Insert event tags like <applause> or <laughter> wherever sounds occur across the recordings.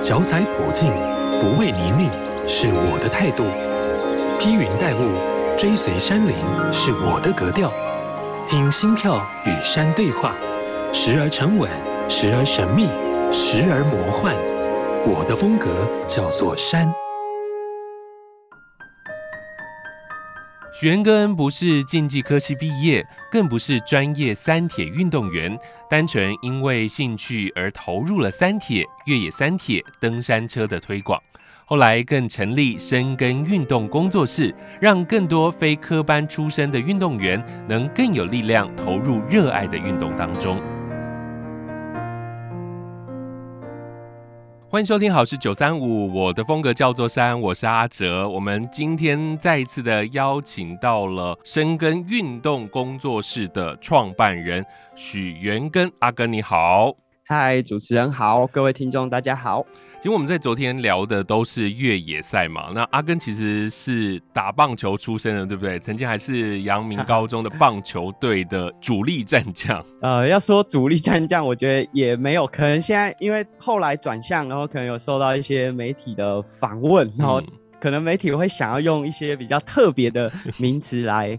脚踩普径，不畏泥泞，是我的态度；披云戴雾，追随山林，是我的格调。听心跳与山对话，时而沉稳，时而神秘，时而魔幻。我的风格叫做山。许缘根不是竞技科系毕业，更不是专业三铁运动员，单纯因为兴趣而投入了三铁、越野三铁、登山车的推广。后来更成立深耕运动工作室，让更多非科班出身的运动员能更有力量投入热爱的运动当中。欢迎收听好是九三五，我的风格叫做山，我是阿哲。我们今天再一次的邀请到了深耕运动工作室的创办人许元根，阿根你好。嗨，主持人好，各位听众大家好。其实我们在昨天聊的都是越野赛嘛，那阿根其实是打棒球出身的，对不对？曾经还是阳明高中的棒球队的主力战将。<laughs> 呃，要说主力战将，我觉得也没有，可能现在因为后来转向，然后可能有受到一些媒体的访问，然后可能媒体会想要用一些比较特别的名词来，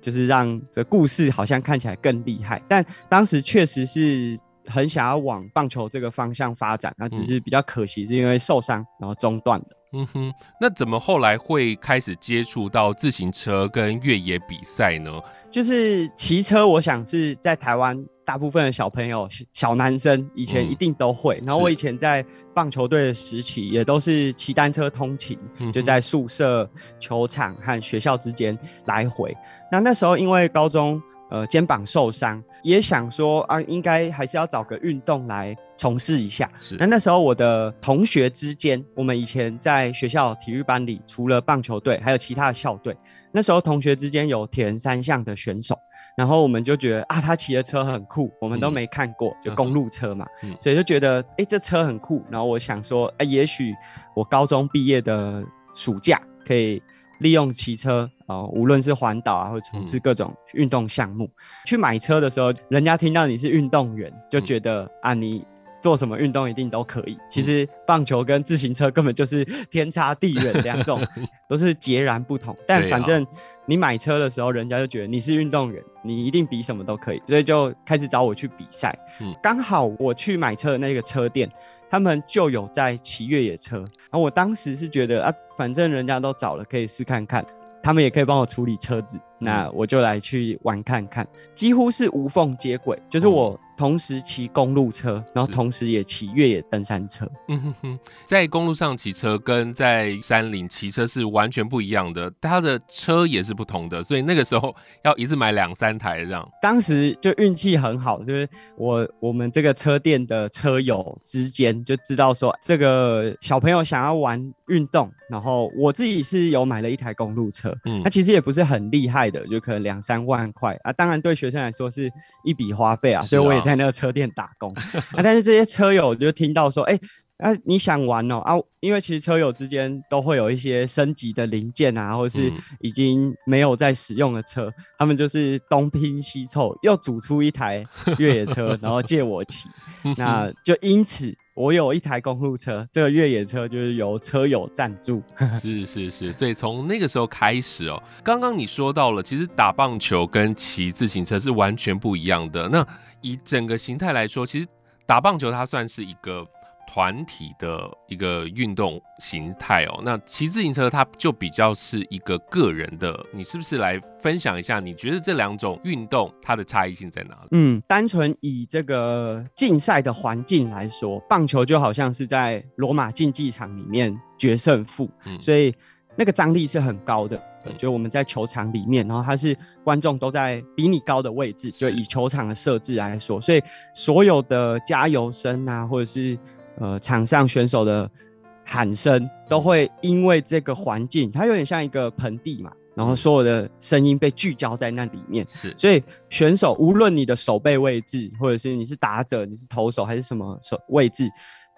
就是让这故事好像看起来更厉害。但当时确实是。很想要往棒球这个方向发展，那只是比较可惜，是因为受伤然后中断了。嗯哼，那怎么后来会开始接触到自行车跟越野比赛呢？就是骑车，我想是在台湾大部分的小朋友、小男生以前一定都会。嗯、然后我以前在棒球队的时期，也都是骑单车通勤，嗯、就在宿舍、球场和学校之间来回。那那时候因为高中。呃，肩膀受伤，也想说啊，应该还是要找个运动来从事一下。是。那那时候我的同学之间，我们以前在学校体育班里，除了棒球队，还有其他的校队。那时候同学之间有铁人三项的选手，然后我们就觉得啊，他骑的车很酷，我们都没看过，嗯、就公路车嘛，嗯、所以就觉得哎、欸，这车很酷。然后我想说，哎、欸，也许我高中毕业的暑假可以。利用骑车啊、呃，无论是环岛啊，或从事各种运动项目，嗯、去买车的时候，人家听到你是运动员，就觉得、嗯、啊，你做什么运动一定都可以。其实棒球跟自行车根本就是天差地远，<laughs> 两种都是截然不同。但反正你买车的时候，人家就觉得你是运动员，你一定比什么都可以，所以就开始找我去比赛。刚、嗯、好我去买车的那个车店。他们就有在骑越野车，然后我当时是觉得啊，反正人家都找了，可以试看看。他们也可以帮我处理车子，那我就来去玩看看，几乎是无缝接轨，就是我同时骑公路车，然后同时也骑越野登山车。嗯哼哼，在公路上骑车跟在山林骑车是完全不一样的，他的车也是不同的，所以那个时候要一次买两三台这样。当时就运气很好，就是我我们这个车店的车友之间就知道说，这个小朋友想要玩运动，然后我自己是有买了一台公路车。嗯，它其实也不是很厉害的，就可能两三万块啊。当然对学生来说是一笔花费啊，所以我也在那个车店打工啊。但是这些车友就听到说，哎、欸，啊你想玩哦啊，因为其实车友之间都会有一些升级的零件啊，或者是已经没有在使用的车，嗯、他们就是东拼西凑又组出一台越野车，然后借我骑，<laughs> 那就因此。我有一台公路车，这个越野车就是由车友赞助。<laughs> 是是是，所以从那个时候开始哦，刚刚你说到了，其实打棒球跟骑自行车是完全不一样的。那以整个形态来说，其实打棒球它算是一个。团体的一个运动形态哦，那骑自行车它就比较是一个个人的，你是不是来分享一下？你觉得这两种运动它的差异性在哪里？嗯，单纯以这个竞赛的环境来说，棒球就好像是在罗马竞技场里面决胜负，嗯、所以那个张力是很高的。就我们在球场里面，然后它是观众都在比你高的位置，就以球场的设置来说，所以所有的加油声啊，或者是呃，场上选手的喊声都会因为这个环境，它有点像一个盆地嘛，然后所有的声音被聚焦在那里面，是，所以选手无论你的手背位置，或者是你是打者，你是投手还是什么手位置，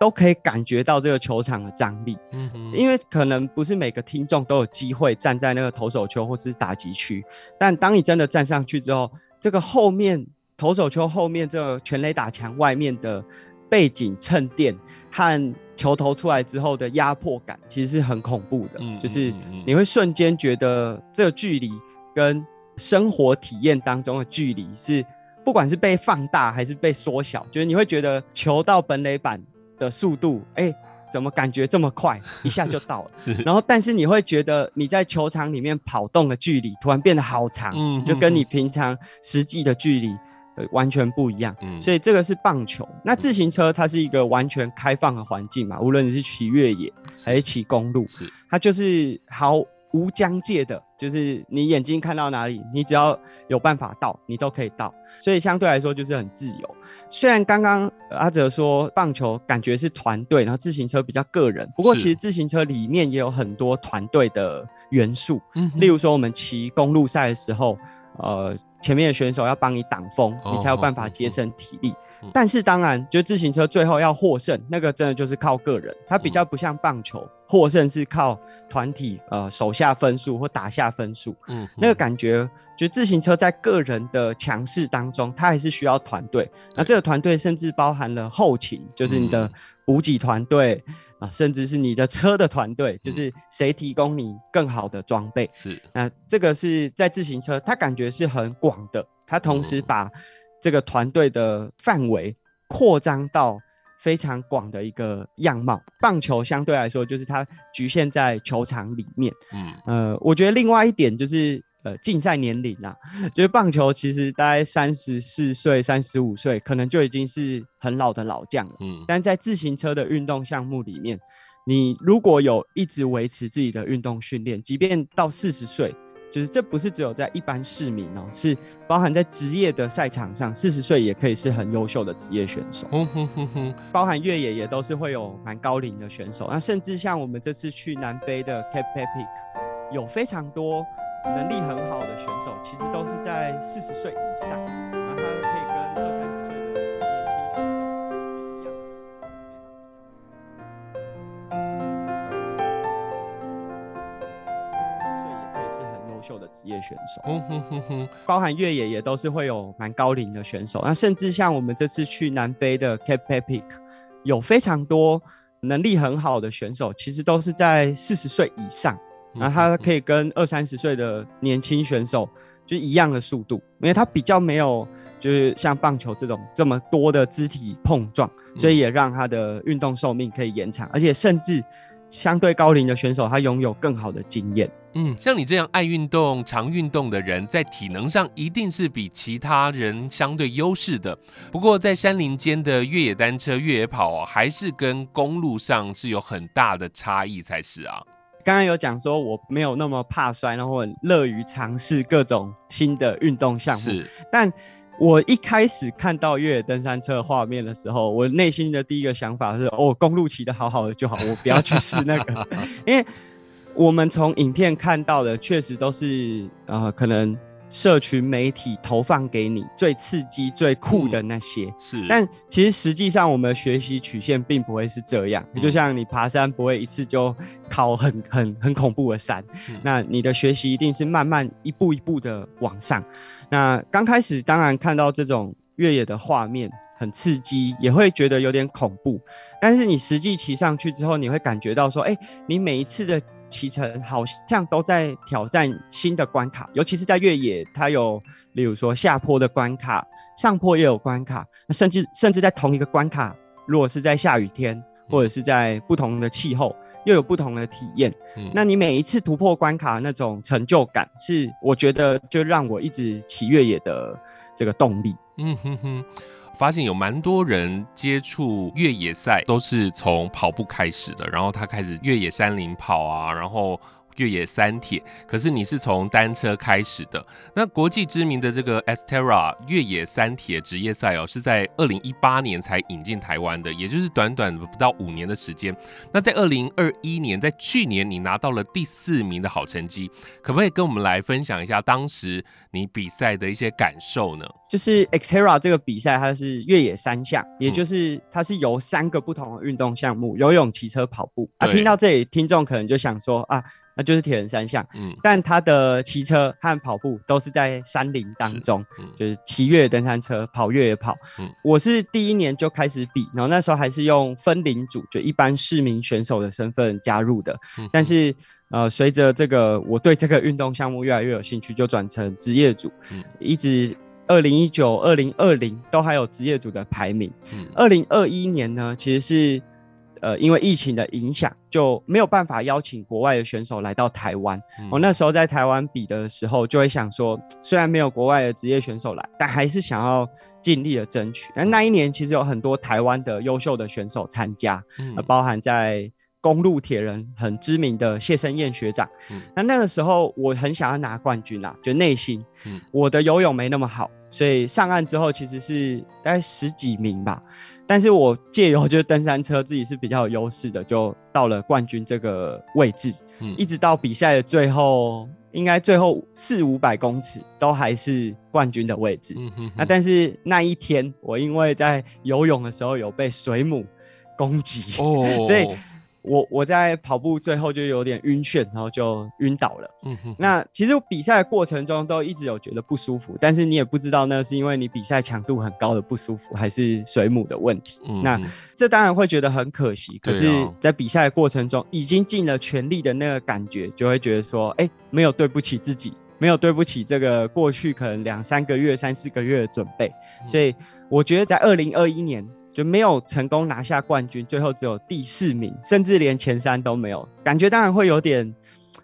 都可以感觉到这个球场的张力。嗯哼，因为可能不是每个听众都有机会站在那个投手球或者是打击区，但当你真的站上去之后，这个后面投手球后面这个全垒打墙外面的。背景衬垫和球投出来之后的压迫感，其实是很恐怖的。嗯，就是你会瞬间觉得这个距离跟生活体验当中的距离是，不管是被放大还是被缩小，就是你会觉得球到本垒板的速度，哎、欸，怎么感觉这么快，一下就到了。<laughs> 然后，但是你会觉得你在球场里面跑动的距离突然变得好长，嗯，就跟你平常实际的距离。完全不一样，嗯，所以这个是棒球。那自行车它是一个完全开放的环境嘛，无论你是骑越野还是骑公路，是。它就是毫无疆界的，就是你眼睛看到哪里，你只要有办法到，你都可以到。所以相对来说就是很自由。虽然刚刚阿哲说棒球感觉是团队，然后自行车比较个人，不过其实自行车里面也有很多团队的元素。嗯，例如说我们骑公路赛的时候，呃。前面的选手要帮你挡风，你才有办法节省体力。但是当然，就自行车最后要获胜，那个真的就是靠个人。它比较不像棒球，获胜是靠团体，呃，手下分数或打下分数。嗯，那个感觉，就自行车在个人的强势当中，它还是需要团队。那这个团队甚至包含了后勤，就是你的补给团队。啊，甚至是你的车的团队，就是谁提供你更好的装备？是，那这个是在自行车，它感觉是很广的，它同时把这个团队的范围扩张到非常广的一个样貌。棒球相对来说，就是它局限在球场里面。嗯，呃，我觉得另外一点就是。呃，竞赛年龄啊，就是棒球其实大概三十四岁、三十五岁，可能就已经是很老的老将了。嗯，但在自行车的运动项目里面，你如果有一直维持自己的运动训练，即便到四十岁，就是这不是只有在一般市民哦、喔，是包含在职业的赛场上，四十岁也可以是很优秀的职业选手。嗯哼哼哼，包含越野也都是会有蛮高龄的选手。那甚至像我们这次去南非的 Cape Epic，有非常多。能力很好的选手，其实都是在四十岁以上，然后他可以职业选手。嗯哼哼哼，包含越野也都是会有蛮高龄的选手，那甚至像我们这次去南非的 Cape Epic，有非常多能力很好的选手，其实都是在四十岁以上。然后他可以跟二三十岁的年轻选手就一样的速度，因为他比较没有就是像棒球这种这么多的肢体碰撞，所以也让他的运动寿命可以延长，而且甚至相对高龄的选手他拥有更好的经验。嗯，像你这样爱运动、常运动的人，在体能上一定是比其他人相对优势的。不过在山林间的越野单车、越野跑啊，还是跟公路上是有很大的差异才是啊。刚刚有讲说我没有那么怕摔，然后很乐于尝试各种新的运动项目。是，但我一开始看到越野登山车画面的时候，我内心的第一个想法是：哦，公路骑的好好的就好，我不要去试那个。<laughs> 因为我们从影片看到的，确实都是呃，可能。社群媒体投放给你最刺激、最酷的那些，嗯、是。但其实实际上，我们的学习曲线并不会是这样。嗯、就像你爬山，不会一次就考很很很恐怖的山。嗯、那你的学习一定是慢慢一步一步的往上。那刚开始当然看到这种越野的画面很刺激，也会觉得有点恐怖。但是你实际骑上去之后，你会感觉到说，哎、你每一次的。骑乘好像都在挑战新的关卡，尤其是在越野，它有例如说下坡的关卡，上坡也有关卡，甚至甚至在同一个关卡，如果是在下雨天或者是在不同的气候，又有不同的体验。嗯，那你每一次突破关卡那种成就感，是我觉得就让我一直骑越野的这个动力。嗯哼哼。发现有蛮多人接触越野赛都是从跑步开始的，然后他开始越野山林跑啊，然后。越野三铁，可是你是从单车开始的。那国际知名的这个 Xterra 越野三铁职业赛哦，是在二零一八年才引进台湾的，也就是短短不到五年的时间。那在二零二一年，在去年你拿到了第四名的好成绩，可不可以跟我们来分享一下当时你比赛的一些感受呢？就是 Xterra 这个比赛，它是越野三项，也就是它是由三个不同的运动项目——游泳、骑车、跑步。啊，听到这里，听众可能就想说啊。那就是铁人三项。嗯，但他的骑车和跑步都是在山林当中，嗯、就是骑越野登山车，跑越野跑。嗯，我是第一年就开始比，然后那时候还是用分龄组，就一般市民选手的身份加入的。嗯、但是呃，随着这个我对这个运动项目越来越有兴趣，就转成职业组，嗯、一直。二零一九、二零二零都还有职业组的排名。二零二一年呢，其实是呃因为疫情的影响，就没有办法邀请国外的选手来到台湾。嗯、我那时候在台湾比的时候，就会想说，虽然没有国外的职业选手来，但还是想要尽力的争取。但那一年其实有很多台湾的优秀的选手参加，嗯、包含在。公路铁人很知名的谢生燕学长，嗯、那那个时候我很想要拿冠军啊，就内心，嗯、我的游泳没那么好，所以上岸之后其实是大概十几名吧，但是我借由就是登山车自己是比较有优势的，就到了冠军这个位置，嗯、一直到比赛的最后，应该最后四五百公尺都还是冠军的位置，嗯、哼哼。那但是那一天我因为在游泳的时候有被水母攻击，哦、<laughs> 所以。我我在跑步最后就有点晕眩，然后就晕倒了。嗯哼。那其实比赛过程中都一直有觉得不舒服，但是你也不知道那是因为你比赛强度很高的不舒服，还是水母的问题。嗯。那这当然会觉得很可惜，可是，在比赛的过程中已经尽了全力的那个感觉，就会觉得说，哎、欸，没有对不起自己，没有对不起这个过去可能两三个月、三四个月的准备。所以我觉得在二零二一年。就没有成功拿下冠军，最后只有第四名，甚至连前三都没有，感觉当然会有点，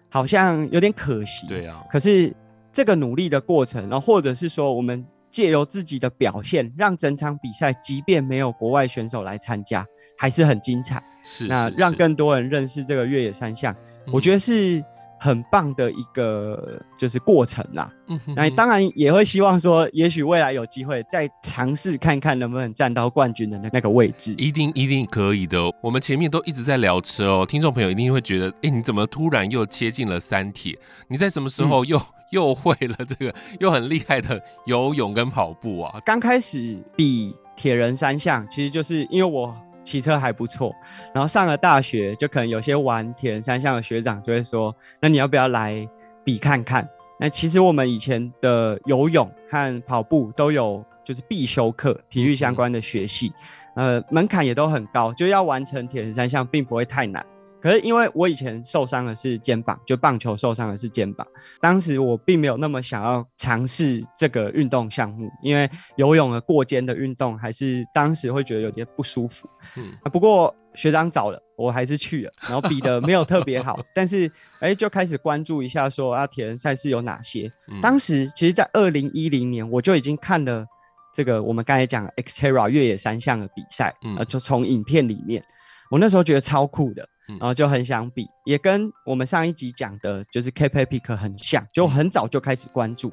好像有点可惜。对啊。可是这个努力的过程，然后或者是说，我们借由自己的表现，让整场比赛，即便没有国外选手来参加，还是很精彩。是，是，是。那让更多人认识这个越野三项，嗯、我觉得是。很棒的一个就是过程啦，嗯哼哼，那当然也会希望说，也许未来有机会再尝试看看能不能站到冠军的那那个位置，一定一定可以的。我们前面都一直在聊车哦，听众朋友一定会觉得，哎、欸，你怎么突然又切进了三铁？你在什么时候又、嗯、<laughs> 又会了这个又很厉害的游泳跟跑步啊？刚开始比铁人三项，其实就是因为我。骑车还不错，然后上了大学，就可能有些玩铁人三项的学长就会说：“那你要不要来比看看？”那其实我们以前的游泳和跑步都有就是必修课，体育相关的学习，呃，门槛也都很高，就要完成铁人三项并不会太难。可是因为我以前受伤的是肩膀，就棒球受伤的是肩膀，当时我并没有那么想要尝试这个运动项目，因为游泳的过肩的运动还是当时会觉得有点不舒服。嗯，不过学长找了，我还是去了，然后比的没有特别好，但是哎、欸、就开始关注一下说啊铁人赛事有哪些。嗯、当时其实，在二零一零年我就已经看了这个我们刚才讲 XTERRA 越野三项的比赛，嗯、呃，就从影片里面，我那时候觉得超酷的。然后就很想比，也跟我们上一集讲的，就是 Epic 很像，就很早就开始关注，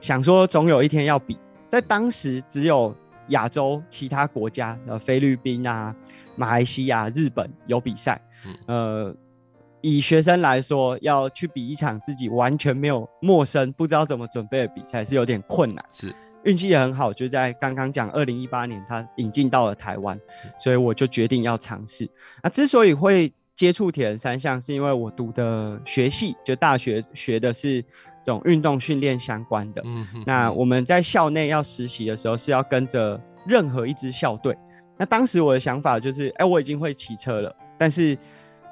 想说总有一天要比。在当时只有亚洲其他国家，呃，菲律宾啊、马来西亚、日本有比赛。呃，以学生来说，要去比一场自己完全没有陌生、不知道怎么准备的比赛，是有点困难。是。运气也很好，就在刚刚讲二零一八年，他引进到了台湾，所以我就决定要尝试。那之所以会接触铁人三项是因为我读的学系，就大学学的是这种运动训练相关的。嗯哼。那我们在校内要实习的时候是要跟着任何一支校队。那当时我的想法就是，哎、欸，我已经会骑车了，但是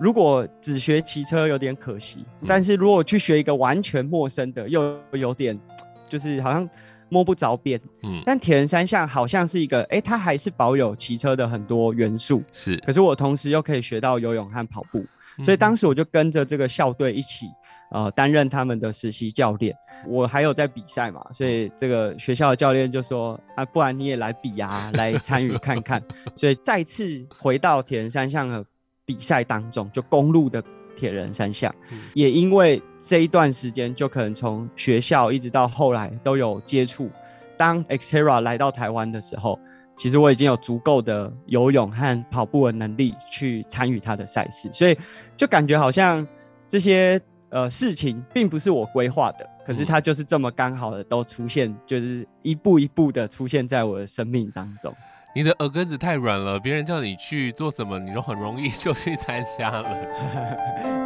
如果只学骑车有点可惜。但是如果去学一个完全陌生的，又有点就是好像。摸不着边，嗯，但铁人三项好像是一个，哎、欸，它还是保有骑车的很多元素，是。可是我同时又可以学到游泳和跑步，嗯、所以当时我就跟着这个校队一起，呃，担任他们的实习教练。我还有在比赛嘛，所以这个学校的教练就说，啊，不然你也来比啊，<laughs> 来参与看看。所以再次回到铁人三项的比赛当中，就公路的。铁人三项，也因为这一段时间，就可能从学校一直到后来都有接触。当 XTERRA 来到台湾的时候，其实我已经有足够的游泳和跑步的能力去参与他的赛事，所以就感觉好像这些呃事情并不是我规划的，可是它就是这么刚好的都出现，就是一步一步的出现在我的生命当中。你的耳根子太软了别人叫你去做什么你都很容易就去参加了。哈哈哈哈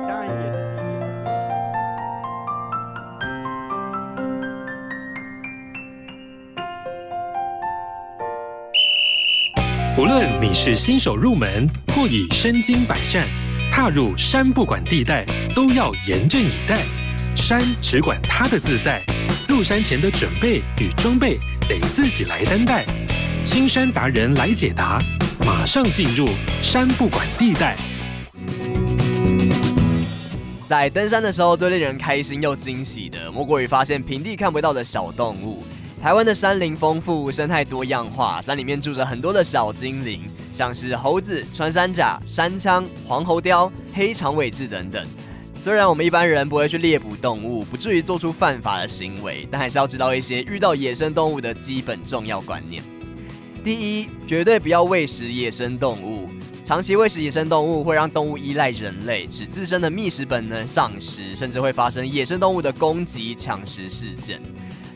当然也是基无论你是新手入门或已身经百战踏入山不管地带都要严阵以待。山只管他的自在入山前的准备与装备得自己来担待。青山达人来解答，马上进入山不管地带。在登山的时候，最令人开心又惊喜的，莫过于发现平地看不到的小动物。台湾的山林丰富，生态多样化，山里面住着很多的小精灵，像是猴子、穿山甲、山羌、黄喉貂、黑长尾雉等等。虽然我们一般人不会去猎捕动物，不至于做出犯法的行为，但还是要知道一些遇到野生动物的基本重要观念。第一，绝对不要喂食野生动物，长期喂食野生动物会让动物依赖人类，使自身的觅食本能丧失，甚至会发生野生动物的攻击、抢食事件。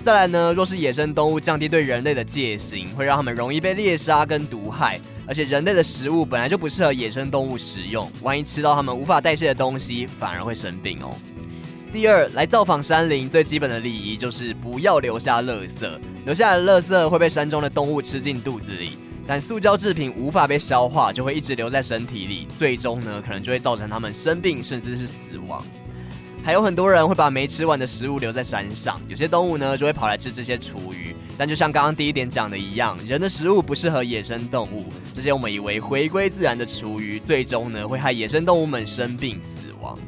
再来呢，若是野生动物降低对人类的戒心，会让他们容易被猎杀跟毒害。而且人类的食物本来就不适合野生动物食用，万一吃到他们无法代谢的东西，反而会生病哦。第二，来造访山林最基本的礼仪就是不要留下垃圾，留下的垃圾会被山中的动物吃进肚子里，但塑胶制品无法被消化，就会一直留在身体里，最终呢，可能就会造成他们生病甚至是死亡。还有很多人会把没吃完的食物留在山上，有些动物呢就会跑来吃这些厨余。但就像刚刚第一点讲的一样，人的食物不适合野生动物，这些我们以为回归自然的厨余，最终呢会害野生动物们生病死亡。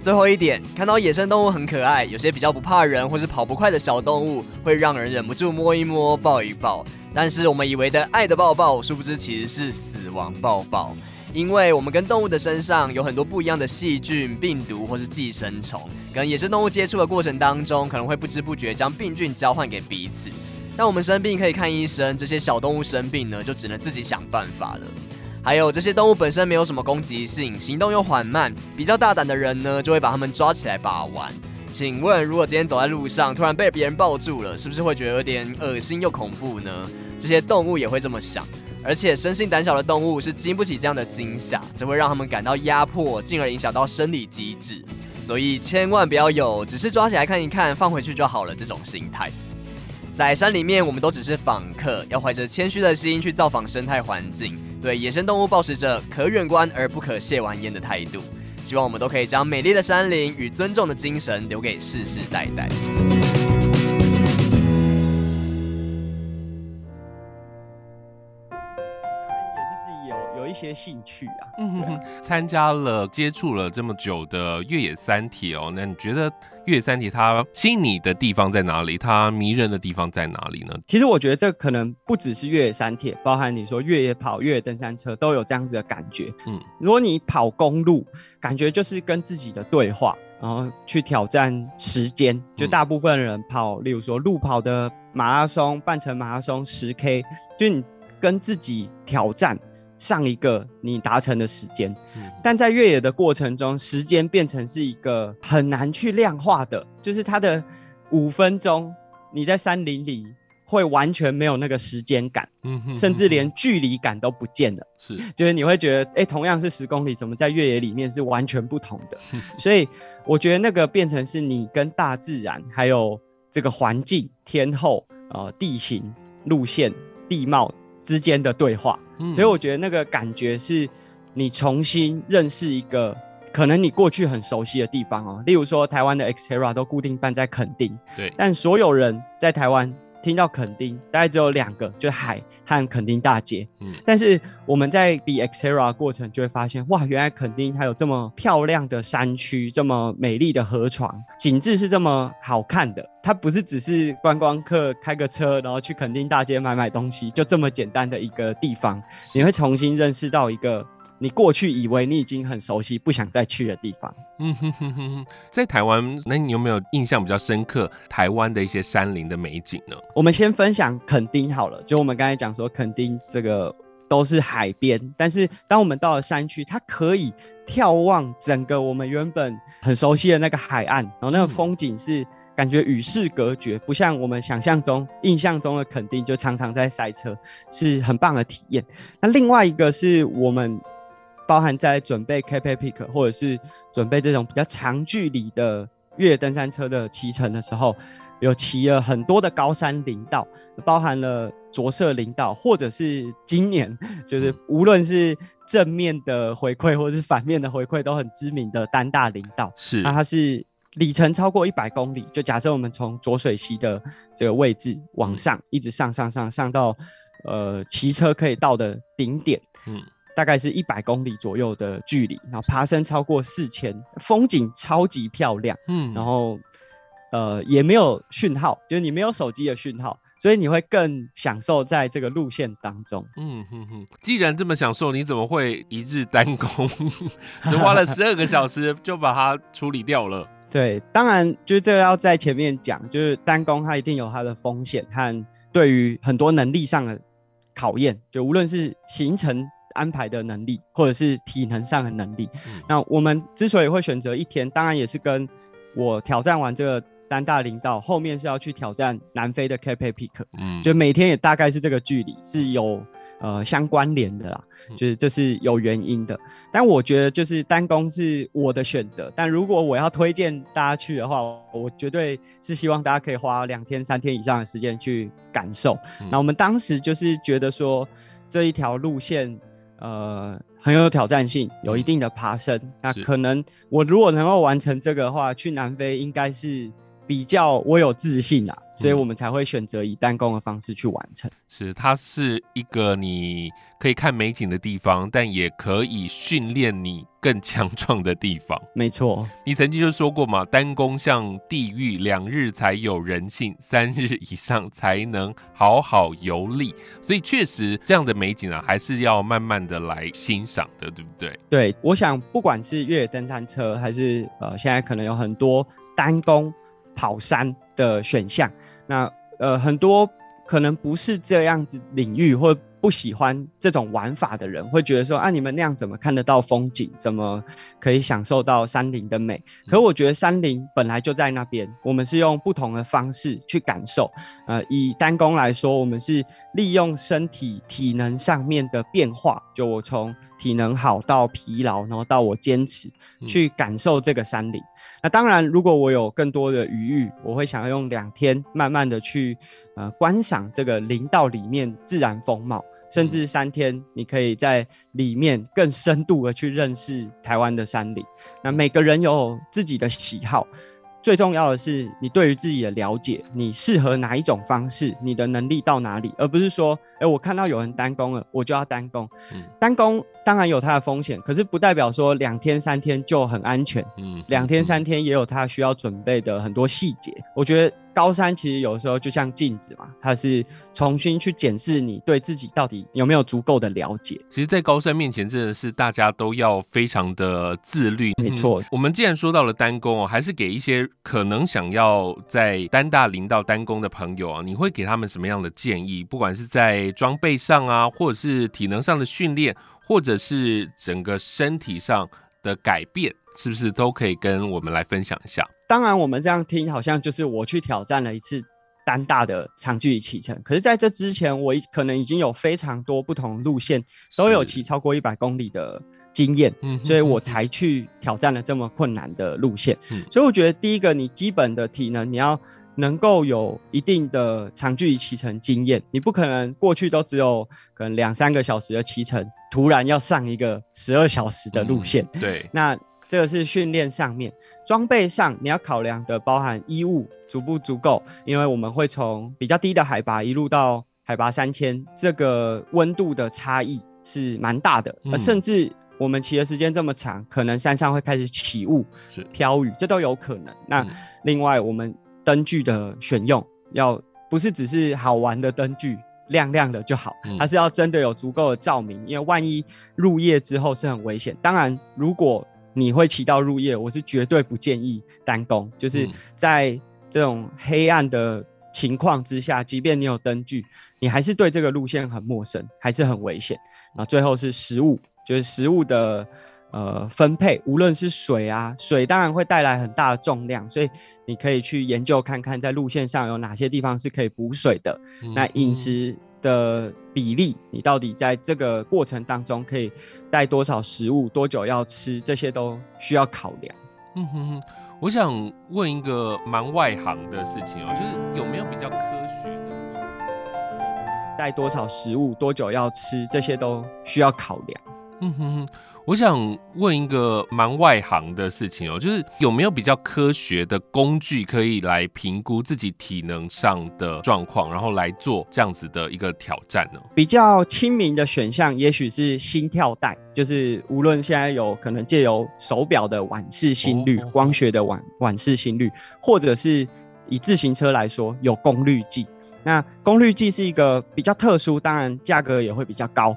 最后一点，看到野生动物很可爱，有些比较不怕人或是跑不快的小动物，会让人忍不住摸一摸、抱一抱。但是我们以为的爱的抱抱，殊不知其实是死亡抱抱。因为我们跟动物的身上有很多不一样的细菌、病毒或是寄生虫，跟野生动物接触的过程当中，可能会不知不觉将病菌交换给彼此。当我们生病可以看医生，这些小动物生病呢，就只能自己想办法了。还有这些动物本身没有什么攻击性，行动又缓慢，比较大胆的人呢，就会把它们抓起来把玩。请问，如果今天走在路上，突然被别人抱住了，是不是会觉得有点恶心又恐怖呢？这些动物也会这么想。而且生性胆小的动物是经不起这样的惊吓，这会让他们感到压迫，进而影响到生理机制。所以千万不要有只是抓起来看一看，放回去就好了这种心态。在山里面，我们都只是访客，要怀着谦虚的心去造访生态环境，对野生动物抱持着可远观而不可亵玩焉的态度。希望我们都可以将美丽的山林与尊重的精神留给世世代代。些兴趣啊，嗯哼，参加了、接触了这么久的越野三铁哦，那你觉得越野三铁它吸引你的地方在哪里？它迷人的地方在哪里呢？其实我觉得这可能不只是越野三铁，包含你说越野跑、越野登山车都有这样子的感觉。嗯，如果你跑公路，感觉就是跟自己的对话，然后去挑战时间。就大部分人跑，例如说路跑的马拉松、半程马拉松、十 K，就你跟自己挑战。上一个你达成的时间，但在越野的过程中，时间变成是一个很难去量化的，就是它的五分钟，你在山林里会完全没有那个时间感，甚至连距离感都不见了。是，就是你会觉得，哎，同样是十公里，怎么在越野里面是完全不同的？<laughs> 所以我觉得那个变成是你跟大自然，还有这个环境、天候、呃、地形、路线、地貌之间的对话。所以我觉得那个感觉是，你重新认识一个可能你过去很熟悉的地方哦。例如说，台湾的 XTERRA 都固定办在垦丁，对。但所有人在台湾听到垦丁，大概只有两个，就是海和垦丁大街。嗯。但是我们在比 XTERRA 过程就会发现，哇，原来垦丁还有这么漂亮的山区，这么美丽的河床，景致是这么好看的。它不是只是观光客开个车，然后去垦丁大街买买东西，就这么简单的一个地方，你会重新认识到一个你过去以为你已经很熟悉、不想再去的地方。嗯哼哼哼哼，在台湾，那你有没有印象比较深刻台湾的一些山林的美景呢？我们先分享垦丁好了，就我们刚才讲说垦丁这个都是海边，但是当我们到了山区，它可以眺望整个我们原本很熟悉的那个海岸，然后那个风景是。感觉与世隔绝，不像我们想象中、印象中的垦丁，就常常在塞车，是很棒的体验。那另外一个是我们包含在准备 Cape Epic 或者是准备这种比较长距离的越野登山车的骑乘的时候，有骑了很多的高山林道，包含了着色林道，或者是今年 <laughs> 就是无论是正面的回馈或者是反面的回馈都很知名的丹大林道。是，那它是里程超过一百公里，就假设我们从浊水溪的这个位置往上，一直上上上上到呃骑车可以到的顶点，嗯，大概是一百公里左右的距离，然后爬升超过四千，风景超级漂亮，嗯，然后。呃，也没有讯号，就是你没有手机的讯号，所以你会更享受在这个路线当中。嗯哼哼，既然这么享受，你怎么会一日单工，<laughs> 只花了十二个小时就把它处理掉了？对，当然就是这个要在前面讲，就是单工它一定有它的风险和对于很多能力上的考验，就无论是行程安排的能力，或者是体能上的能力。嗯、那我们之所以会选择一天，当然也是跟我挑战完这个。单大领导后面是要去挑战南非的 Epic，嗯，就每天也大概是这个距离，是有呃相关联的啦，就是这是有原因的。但我觉得就是单攻是我的选择，但如果我要推荐大家去的话，我绝对是希望大家可以花两天三天以上的时间去感受。那我们当时就是觉得说这一条路线呃很有挑战性，有一定的爬升，那可能我如果能够完成这个的话，去南非应该是。比较我有自信啊，所以我们才会选择以单工的方式去完成。是，它是一个你可以看美景的地方，但也可以训练你更强壮的地方。没错，你曾经就说过嘛，单工像地狱，两日才有人性，三日以上才能好好游历。所以确实这样的美景啊，还是要慢慢的来欣赏的，对不对？对，我想不管是越野登山车，还是呃，现在可能有很多单攻。跑山的选项，那呃很多可能不是这样子领域或不喜欢这种玩法的人，会觉得说啊，你们那样怎么看得到风景？怎么可以享受到山林的美？可我觉得山林本来就在那边，我们是用不同的方式去感受。呃，以单工来说，我们是利用身体体能上面的变化，就我从体能好到疲劳，然后到我坚持去感受这个山林。那当然，如果我有更多的余裕，我会想要用两天慢慢的去呃观赏这个林道里面自然风貌，甚至三天，你可以在里面更深度的去认识台湾的山林。那每个人有自己的喜好。最重要的是，你对于自己的了解，你适合哪一种方式，你的能力到哪里，而不是说，哎、欸，我看到有人单攻了，我就要单攻。嗯、单攻当然有它的风险，可是不代表说两天三天就很安全。嗯，两天三天也有它需要准备的很多细节。我觉得。高山其实有时候就像镜子嘛，它是重新去检视你对自己到底有没有足够的了解。其实，在高山面前，真的是大家都要非常的自律。没错，我们既然说到了单工哦，还是给一些可能想要在单大林到单工的朋友啊，你会给他们什么样的建议？不管是在装备上啊，或者是体能上的训练，或者是整个身体上的改变，是不是都可以跟我们来分享一下？当然，我们这样听好像就是我去挑战了一次单大的长距离骑乘。可是，在这之前，我可能已经有非常多不同路线都有骑超过一百公里的经验，所以我才去挑战了这么困难的路线。所以，我觉得第一个，你基本的体能你要能够有一定的长距离骑乘经验，你不可能过去都只有可能两三个小时的骑乘，突然要上一个十二小时的路线。对，那。这个是训练上面，装备上你要考量的包含衣物足不足够，因为我们会从比较低的海拔一路到海拔三千，这个温度的差异是蛮大的，嗯、甚至我们骑的时间这么长，可能山上会开始起雾、是飘雨，这都有可能。那另外我们灯具的选用要不是只是好玩的灯具，亮亮的就好，它是要真的有足够的照明，因为万一入夜之后是很危险。当然，如果你会骑到入夜，我是绝对不建议单攻。就是在这种黑暗的情况之下，即便你有灯具，你还是对这个路线很陌生，还是很危险。然后最后是食物，就是食物的呃分配，无论是水啊，水当然会带来很大的重量，所以你可以去研究看看，在路线上有哪些地方是可以补水的。那饮食。的比例，你到底在这个过程当中可以带多少食物，多久要吃，这些都需要考量。嗯哼哼，我想问一个蛮外行的事情哦，就是有没有比较科学的，带多少食物，多久要吃，这些都需要考量。嗯哼哼。我想问一个蛮外行的事情哦，就是有没有比较科学的工具可以来评估自己体能上的状况，然后来做这样子的一个挑战呢？比较亲民的选项，也许是心跳带，就是无论现在有可能借由手表的腕式心率、光学的腕腕式心率，或者是以自行车来说有功率计。那功率计是一个比较特殊，当然价格也会比较高。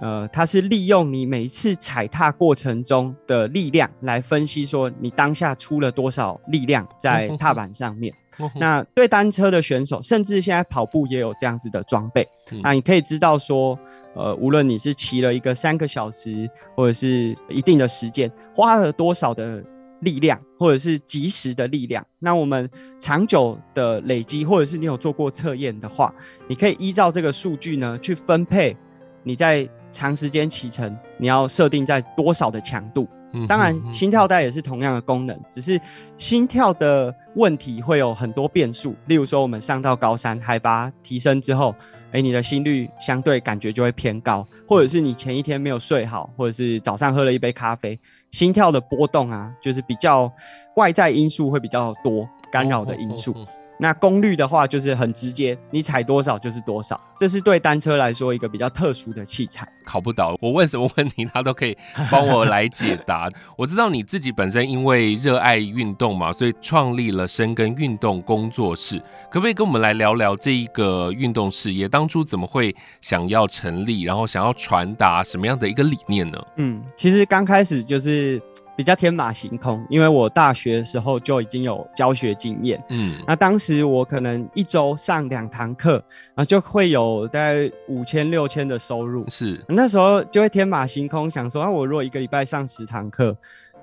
呃，它是利用你每一次踩踏过程中的力量来分析，说你当下出了多少力量在踏板上面。那对单车的选手，甚至现在跑步也有这样子的装备。那你可以知道说，呃，无论你是骑了一个三个小时，或者是一定的时间，花了多少的力量，或者是及时的力量。那我们长久的累积，或者是你有做过测验的话，你可以依照这个数据呢去分配你在。长时间骑乘，你要设定在多少的强度？当然，心跳带也是同样的功能，只是心跳的问题会有很多变数。例如说，我们上到高山，海拔提升之后，欸，你的心率相对感觉就会偏高，或者是你前一天没有睡好，或者是早上喝了一杯咖啡，心跳的波动啊，就是比较外在因素会比较多干扰的因素。那功率的话，就是很直接，你踩多少就是多少。这是对单车来说一个比较特殊的器材。考不倒，我问什么问题，他都可以帮我来解答。<laughs> 我知道你自己本身因为热爱运动嘛，所以创立了深耕运动工作室。可不可以跟我们来聊聊这一个运动事业当初怎么会想要成立，然后想要传达什么样的一个理念呢？嗯，其实刚开始就是。比较天马行空，因为我大学的时候就已经有教学经验，嗯，那当时我可能一周上两堂课，然后就会有大概五千六千的收入，是，那时候就会天马行空想说，啊，我如果一个礼拜上十堂课，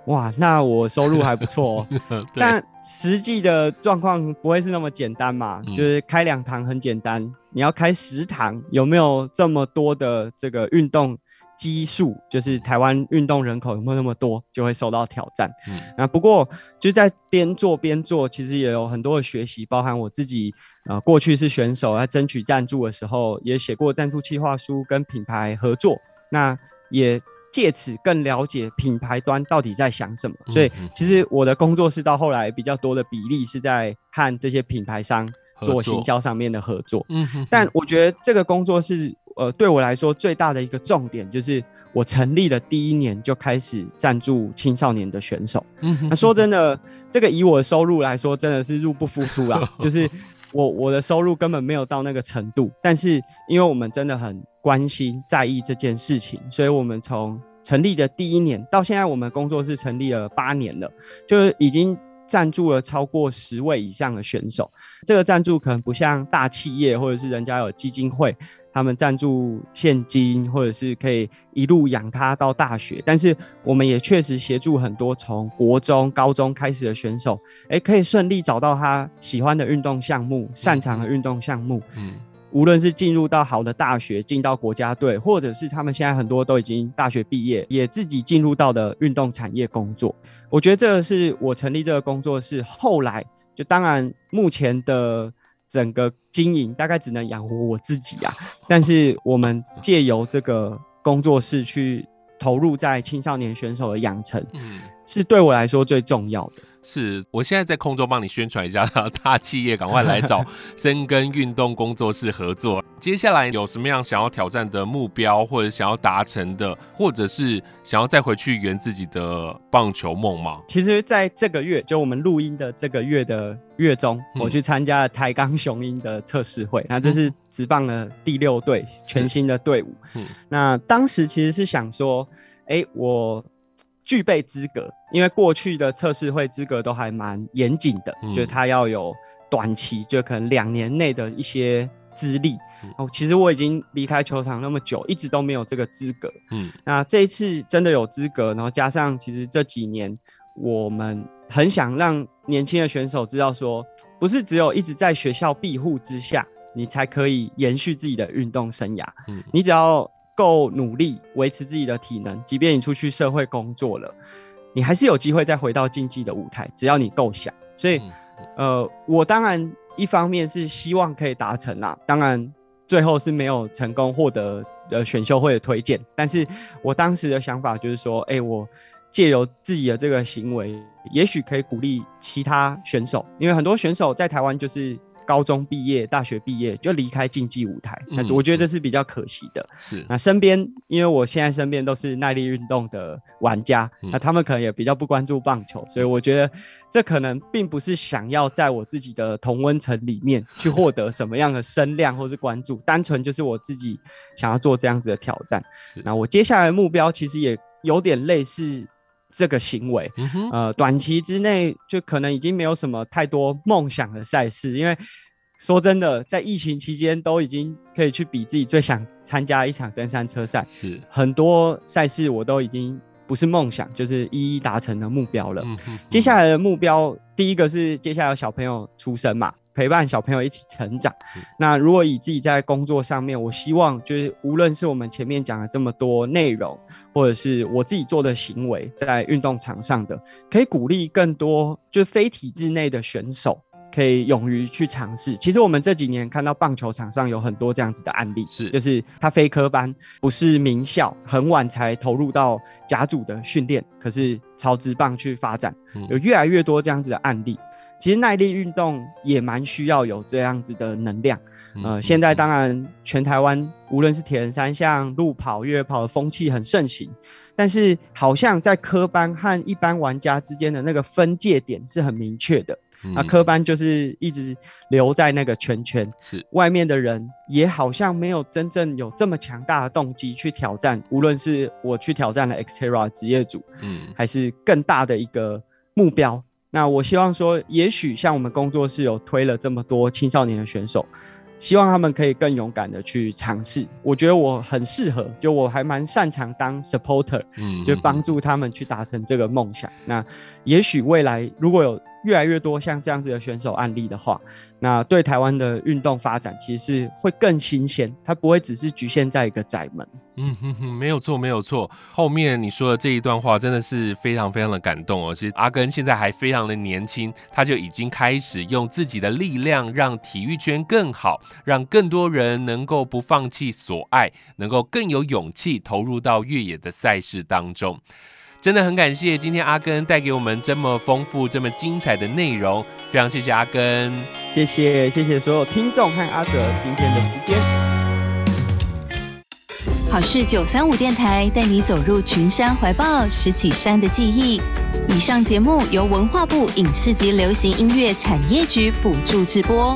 哇，那我收入还不错哦。<laughs> 但实际的状况不会是那么简单嘛，嗯，就是开两堂很简单，你要开十堂，有没有这么多的这个运动？基数就是台湾运动人口有没有那么多，就会受到挑战。嗯，那不过就在边做边做，其实也有很多的学习，包含我自己呃过去是选手，在争取赞助的时候也写过赞助计划书，跟品牌合作。那也借此更了解品牌端到底在想什么。所以其实我的工作室到后来比较多的比例是在和这些品牌商做行销上面的合作。嗯，但我觉得这个工作室。呃，对我来说最大的一个重点就是，我成立的第一年就开始赞助青少年的选手。嗯哼，那说真的，这个以我的收入来说，真的是入不敷出啊。<laughs> 就是我我的收入根本没有到那个程度，但是因为我们真的很关心在意这件事情，所以我们从成立的第一年到现在，我们工作室成立了八年了，就是已经赞助了超过十位以上的选手。这个赞助可能不像大企业或者是人家有基金会。他们赞助现金，或者是可以一路养他到大学，但是我们也确实协助很多从国中、高中开始的选手，诶，可以顺利找到他喜欢的运动项目、擅长的运动项目。嗯，无论是进入到好的大学，进到国家队，或者是他们现在很多都已经大学毕业，也自己进入到的运动产业工作。我觉得这个是我成立这个工作室后来就当然目前的。整个经营大概只能养活我自己啊，但是我们借由这个工作室去投入在青少年选手的养成，嗯，是对我来说最重要的。是我现在在空中帮你宣传一下，大企业赶快来找 <laughs> 深耕运动工作室合作。接下来有什么样想要挑战的目标，或者想要达成的，或者是想要再回去圆自己的棒球梦吗？其实，在这个月，就我们录音的这个月的月中，嗯、我去参加了台钢雄鹰的测试会。那这是职棒的第六队，嗯、全新的队伍。嗯，那当时其实是想说，哎、欸，我。具备资格，因为过去的测试会资格都还蛮严谨的，嗯、就是他要有短期，就可能两年内的一些资历。哦、嗯，其实我已经离开球场那么久，一直都没有这个资格。嗯，那这一次真的有资格，然后加上其实这几年我们很想让年轻的选手知道说，不是只有一直在学校庇护之下，你才可以延续自己的运动生涯。嗯，你只要。够努力维持自己的体能，即便你出去社会工作了，你还是有机会再回到竞技的舞台，只要你够想。所以，呃，我当然一方面是希望可以达成啦，当然最后是没有成功获得的选秀会的推荐，但是我当时的想法就是说，哎、欸，我借由自己的这个行为，也许可以鼓励其他选手，因为很多选手在台湾就是。高中毕业、大学毕业就离开竞技舞台，那、嗯、我觉得这是比较可惜的。是那身边，因为我现在身边都是耐力运动的玩家，嗯、那他们可能也比较不关注棒球，所以我觉得这可能并不是想要在我自己的同温层里面去获得什么样的声量或是关注，单纯就是我自己想要做这样子的挑战。那我接下来的目标其实也有点类似。这个行为，嗯、呃，短期之内就可能已经没有什么太多梦想的赛事，因为说真的，在疫情期间都已经可以去比自己最想参加一场登山车赛，是很多赛事我都已经不是梦想，就是一一达成的目标了。接下来的目标，第一个是接下来有小朋友出生嘛。陪伴小朋友一起成长。那如果以自己在工作上面，我希望就是无论是我们前面讲了这么多内容，或者是我自己做的行为，在运动场上的，可以鼓励更多就是非体制内的选手，可以勇于去尝试。其实我们这几年看到棒球场上有很多这样子的案例，是就是他非科班，不是名校，很晚才投入到甲组的训练，可是朝职棒去发展，有越来越多这样子的案例。其实耐力运动也蛮需要有这样子的能量，呃，现在当然全台湾无论是铁人三项、路跑、越野跑的风气很盛行，但是好像在科班和一般玩家之间的那个分界点是很明确的。那科班就是一直留在那个圈圈，是外面的人也好像没有真正有这么强大的动机去挑战，无论是我去挑战了 Xterra 职业组，嗯，还是更大的一个目标。那我希望说，也许像我们工作室有推了这么多青少年的选手，希望他们可以更勇敢的去尝试。我觉得我很适合，就我还蛮擅长当 supporter，嗯，就帮助他们去达成这个梦想。那也许未来如果有越来越多像这样子的选手案例的话，那对台湾的运动发展其实是会更新鲜，它不会只是局限在一个窄门。嗯哼哼，没有错，没有错。后面你说的这一段话真的是非常非常的感动哦。其实阿根现在还非常的年轻，他就已经开始用自己的力量让体育圈更好，让更多人能够不放弃所爱，能够更有勇气投入到越野的赛事当中。真的很感谢今天阿根带给我们这么丰富、这么精彩的内容，非常谢谢阿根，谢谢谢谢所有听众和阿哲今天的时间。好事九三五电台带你走入群山怀抱，拾起山的记忆。以上节目由文化部影视及流行音乐产业局补助直播。